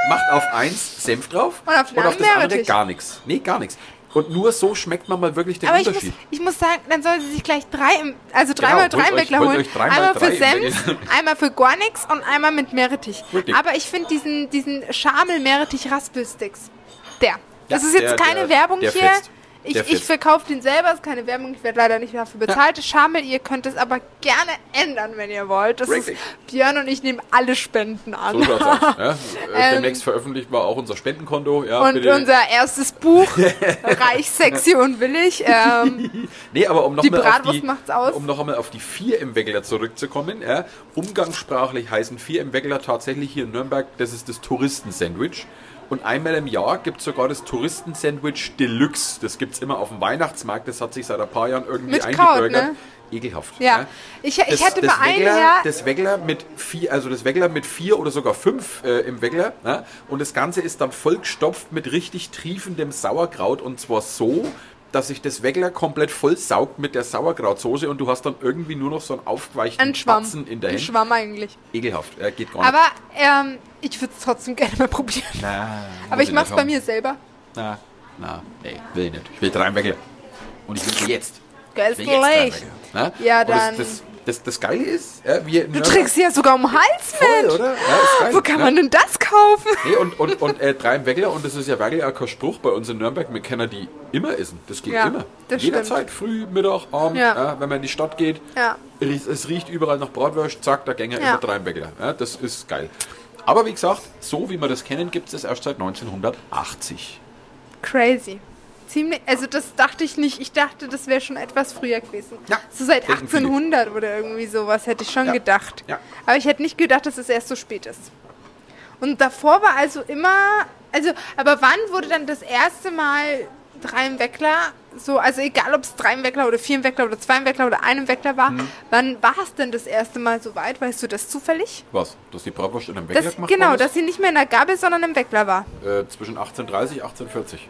macht auf eins Senf drauf Und auf und auf das andere Meerrettich. gar nichts. Nee, gar nichts. Und nur so schmeckt man mal wirklich den Aber ich muss, Unterschied. ich muss sagen, dann soll sie sich gleich drei, im, also dreimal Genau, drei holt holen. einmal für Senf, <laughs> einmal für gar nichts und einmal mit Meerrettich. Richtig. Aber ich finde diesen, diesen Schamel-Meerrettich-Raspelsticks, der. Das Ja, ist jetzt der- keine der- Werbung der hier. fetzt. Ich, ich verkaufe den selber, ist keine Werbung, ich werde leider nicht dafür bezahlt. Schamel, ihr könnt es aber gerne ändern, wenn ihr wollt. Das ist. Björn und ich nehmen alle Spenden an. So schaut's aus. Ja? <laughs> Äh, Ähm, Demnächst veröffentlicht wir auch unser Spendenkonto. Ja, Und bitte. unser erstes Buch, <laughs> Reich, Sexy und Willig. Ähm, <laughs> Nee, aber um noch Die Bratwurst macht's aus. um noch einmal auf die vier im Weckler zurückzukommen. Ja, umgangssprachlich heißen vier im Weckler tatsächlich hier in Nürnberg, das ist das Touristensandwich. Und einmal im Jahr gibt es sogar das Touristensandwich Deluxe. Das gibt es immer auf dem Weihnachtsmarkt. Das hat sich seit ein paar Jahren irgendwie Mit Kraut, eingebürgert. ne? Ekelhaft. ja, ich, ich Das, hatte das Weckler, Jahr, das Weckler mit vier, also das Weckler mit vier oder sogar fünf äh, im Weckler. Ne? Und das Ganze ist dann vollgestopft mit richtig triefendem Sauerkraut und zwar so, dass sich das Weckler komplett voll saugt mit der Sauerkrautsoße und du hast dann irgendwie nur noch so einen aufgeweichten ein Schwamm. Batzen in der Ein Hand. Schwamm eigentlich. Ekelhaft, äh, geht gar nicht. Aber ähm, ich würde es trotzdem gerne mal probieren. Na, <laughs> Aber ich mache es bei mir selber. Na, na, nee, will ich nicht. Ich will drei im Weckler. Und ich will sie jetzt. Gleich. Ja, Und das, dann- Das, das, das Geile ist, ja, wir Du trägst sie ja sogar um den Hals Voll, mit. oder? Ja, geil. Wo kann ne? man denn das kaufen? Nee, und, und, und äh, drei im Weckler, und das ist ja wirklich auch kein Spruch bei uns in Nürnberg, wir können die immer essen. Das geht Ja, immer. das Jederzeit, früh, Mittag, Abend, Ja. ja, wenn man in die Stadt geht. Ja. Es riecht überall nach Bratwurst, zack, da gänge Ja. immer drei im Weckler. Ja, das ist geil. Aber wie gesagt, so wie wir das kennen, gibt es das erst seit 1980. Crazy. Ziemlich, also das dachte ich nicht. Ich dachte, das wäre schon etwas früher gewesen. Ja, so seit denken viele. 1800 oder irgendwie sowas hätte ich schon Ja, gedacht. ja. Aber ich hätte nicht gedacht, dass es erst so spät ist. Und davor war also immer, also, aber wann wurde dann das erste Mal drei im Weckler, so, also egal ob es drei im Weckler oder vier im Weckler oder zwei im Weckler oder einem Weckler war, Mhm. wann war es denn das erste Mal so weit? Weißt du das zufällig? Was? Dass die Bratwurst in einem Weckler Das, gemacht genau, dass sie nicht mehr in der Gabel, sondern im Weckler war. Äh, zwischen 1830 und 1840.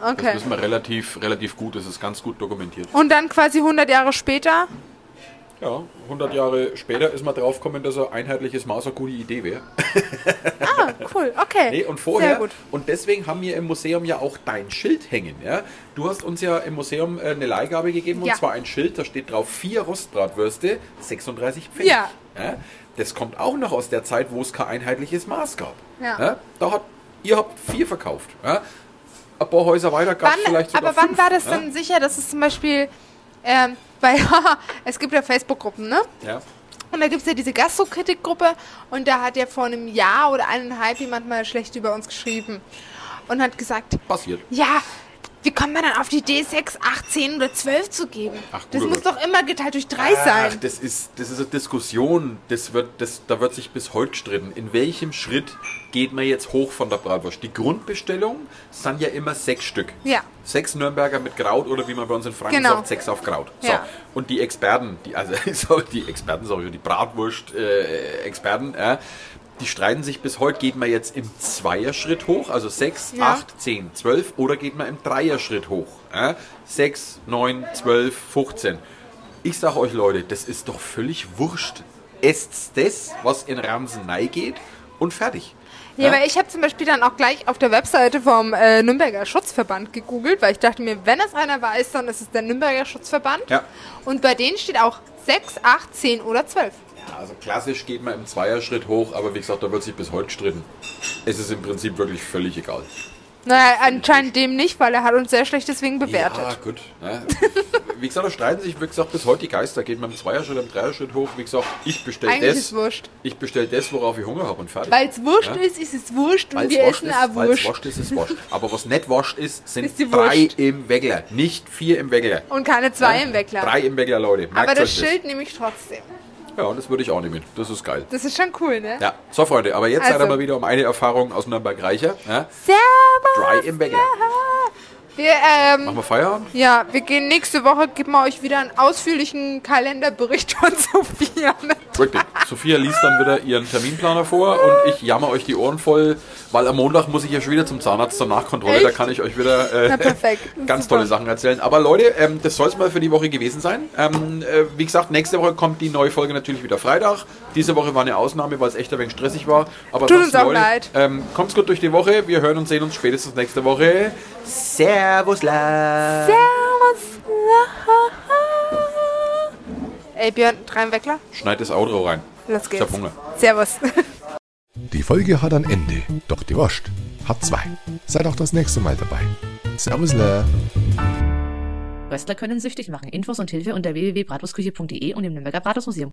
Das Okay. wissen wir relativ, relativ gut, das ist ganz gut dokumentiert. Und dann quasi 100 Jahre später Ja, 100 Jahre später ist man draufgekommen, dass ein einheitliches Maß eine gute Idee wäre. Ah, cool, okay. Nee, und Sehr vorher, gut. und deswegen haben wir im Museum ja auch dein Schild hängen. Ja? Du hast uns ja im Museum äh, eine Leihgabe gegeben, Ja. und zwar ein Schild, da steht drauf vier Rostbratwürste, 36 Pfennig. Ja. Das kommt auch noch aus der Zeit, wo es kein einheitliches Maß gab. Ja. Da hat, ihr habt vier verkauft. Ja? Ein paar Häuser weiter gab es vielleicht sogar aber wann fünf, war das denn sicher, dass es zum Beispiel, ähm, <laughs> weil es gibt ja Facebook-Gruppen, ne? Ja. Und da gibt es ja diese Gastrokritik-Gruppe und da hat ja vor einem Jahr oder eineinhalb jemand mal schlecht über uns geschrieben und hat gesagt, Passiert. ja, wie kommt man dann auf die Idee, 6, 8, 10 oder 12 zu geben? Ach, das muss Gott. doch immer geteilt durch 3 Ach, sein. das ist, das ist eine Diskussion, das wird, das, da wird sich bis heute gestritten. In welchem Schritt geht man jetzt hoch von der Bratwurst? Die Grundbestellung sind ja immer sechs Stück. Ja. Sechs Nürnberger mit Kraut oder wie man bei uns in Franken Genau. sagt, sechs auf Kraut. So. Ja. Und die Experten, die, also <laughs> so, die Experten, schon, die Bratwurst-Experten, äh, die streiten sich bis heute, geht man jetzt im Zweierschritt hoch, also 6, Ja. 8, 10, 12 oder geht man im Dreierschritt hoch? Äh? 6, 9, 12, 15. Ich sag euch Leute, das ist doch völlig wurscht. Esst das, was in Ramsen geht und fertig. Ja, weil ich habe zum Beispiel dann auch gleich auf der Webseite vom äh, Nürnberger Schutzverband gegoogelt, weil ich dachte mir, wenn es einer weiß, dann ist es der Nürnberger Schutzverband. Ja. Und bei denen steht auch 6, 8, 10 oder 12. Also klassisch geht man im Zweierschritt hoch, aber wie gesagt, da wird sich bis heute stritten. Es ist im Prinzip wirklich völlig egal. Naja, anscheinend dem nicht, weil er hat uns sehr schlecht deswegen bewertet. Ja, gut. Ja. <laughs> Wie gesagt, da streiten sich, wie gesagt, bis heute die Geister. Geht man im Zweierschritt, im Dreierschritt hoch. Wie gesagt, ich bestelle das. wurscht. Ich bestelle das, worauf ich Hunger habe und fertig. Weil es wurscht Ja. ist, ist es wurscht und Weil's wir essen ist, auch wurscht. wascht ist, ist wascht. Aber was nicht wascht ist, <laughs> sind Ist drei im Weckler. Nicht vier im Weckler. Und keine zwei im Weckler. Drei im Weckler, Leute. Merkt Aber das Schild nehme ich trotzdem. Ja, das würde ich auch nehmen. Das ist geil. Das ist schon cool, ne? Ja, so Freunde, aber jetzt seid Also. ihr mal wieder um eine Erfahrung aus Nürnberg reicher. Ja? Servus! Dry im Weckler. Wir, ähm, Machen wir Feierabend? ja, wir gehen nächste Woche, geben wir euch wieder einen ausführlichen Kalenderbericht von <laughs> Sophia. Wirklich. Sophia liest dann wieder ihren Terminplaner vor und ich jammer euch die Ohren voll, weil am Montag muss ich ja schon wieder zum Zahnarzt zur Nachkontrolle. Da Echt? kann ich euch wieder äh, Na, <laughs> ganz Super. tolle Sachen erzählen. Aber Leute, ähm, das soll es mal für die Woche gewesen sein. Ähm, äh, wie gesagt, nächste Woche kommt die neue Folge natürlich wieder Freitag. Diese Woche war eine Ausnahme, weil es echt ein wenig stressig war. Aber Tut uns auch Leute, leid. Ähm, kommt's gut durch die Woche. Wir hören und sehen uns spätestens nächste Woche. Servus, la. Servus. Ey, Björn, drei im Weckler? Schneid das Outro rein. Los Ich geht's. hab Hunger. Servus. <laughs> Die Folge hat ein Ende, doch die Wurst hat zwei. Seid auch das nächste Mal dabei. Servus, la. Röstler können süchtig machen. Infos und Hilfe unter www.bratwurstküche.de und im Nürnberger Bratwurstmuseum.